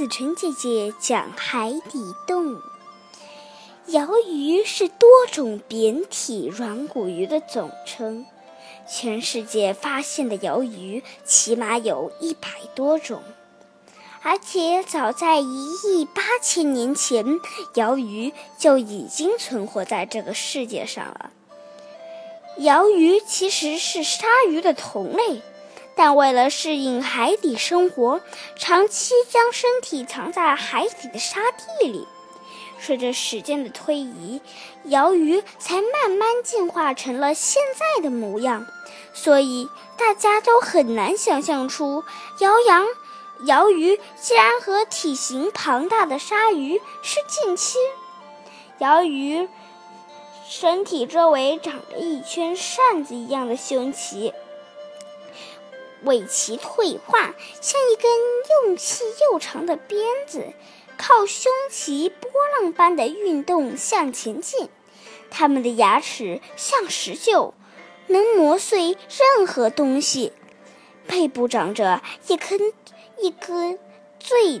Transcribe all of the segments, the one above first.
子晨姐姐讲海底动物。鳐鱼是多种扁体软骨鱼的总称，全世界发现的鳐鱼起码有一百多种，而且早在一亿八千年前，鳐鱼就已经存活在这个世界上了。鳐鱼其实是鲨鱼的同类。但为了适应海底生活，长期将身体藏在海底的沙地里。随着时间的推移，鳐鱼才慢慢进化成了现在的模样。所以大家都很难想象出，鳐羊、鳐鱼竟然和体型庞大的鲨鱼是近亲。鳐鱼身体周围长着一圈扇子一样的胸鳍。尾鳍退化，像一根又细又长的鞭子，靠胸鳍波浪般的运动向前进。它们的牙齿像石臼，能磨碎任何东西。背部长着一根一根最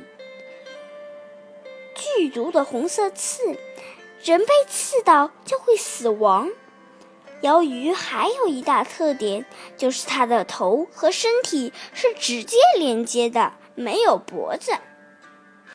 剧毒的红色刺，人被刺到就会死亡。鳐鱼还有一大特点，就是它的头和身体是直接连接的，没有脖子。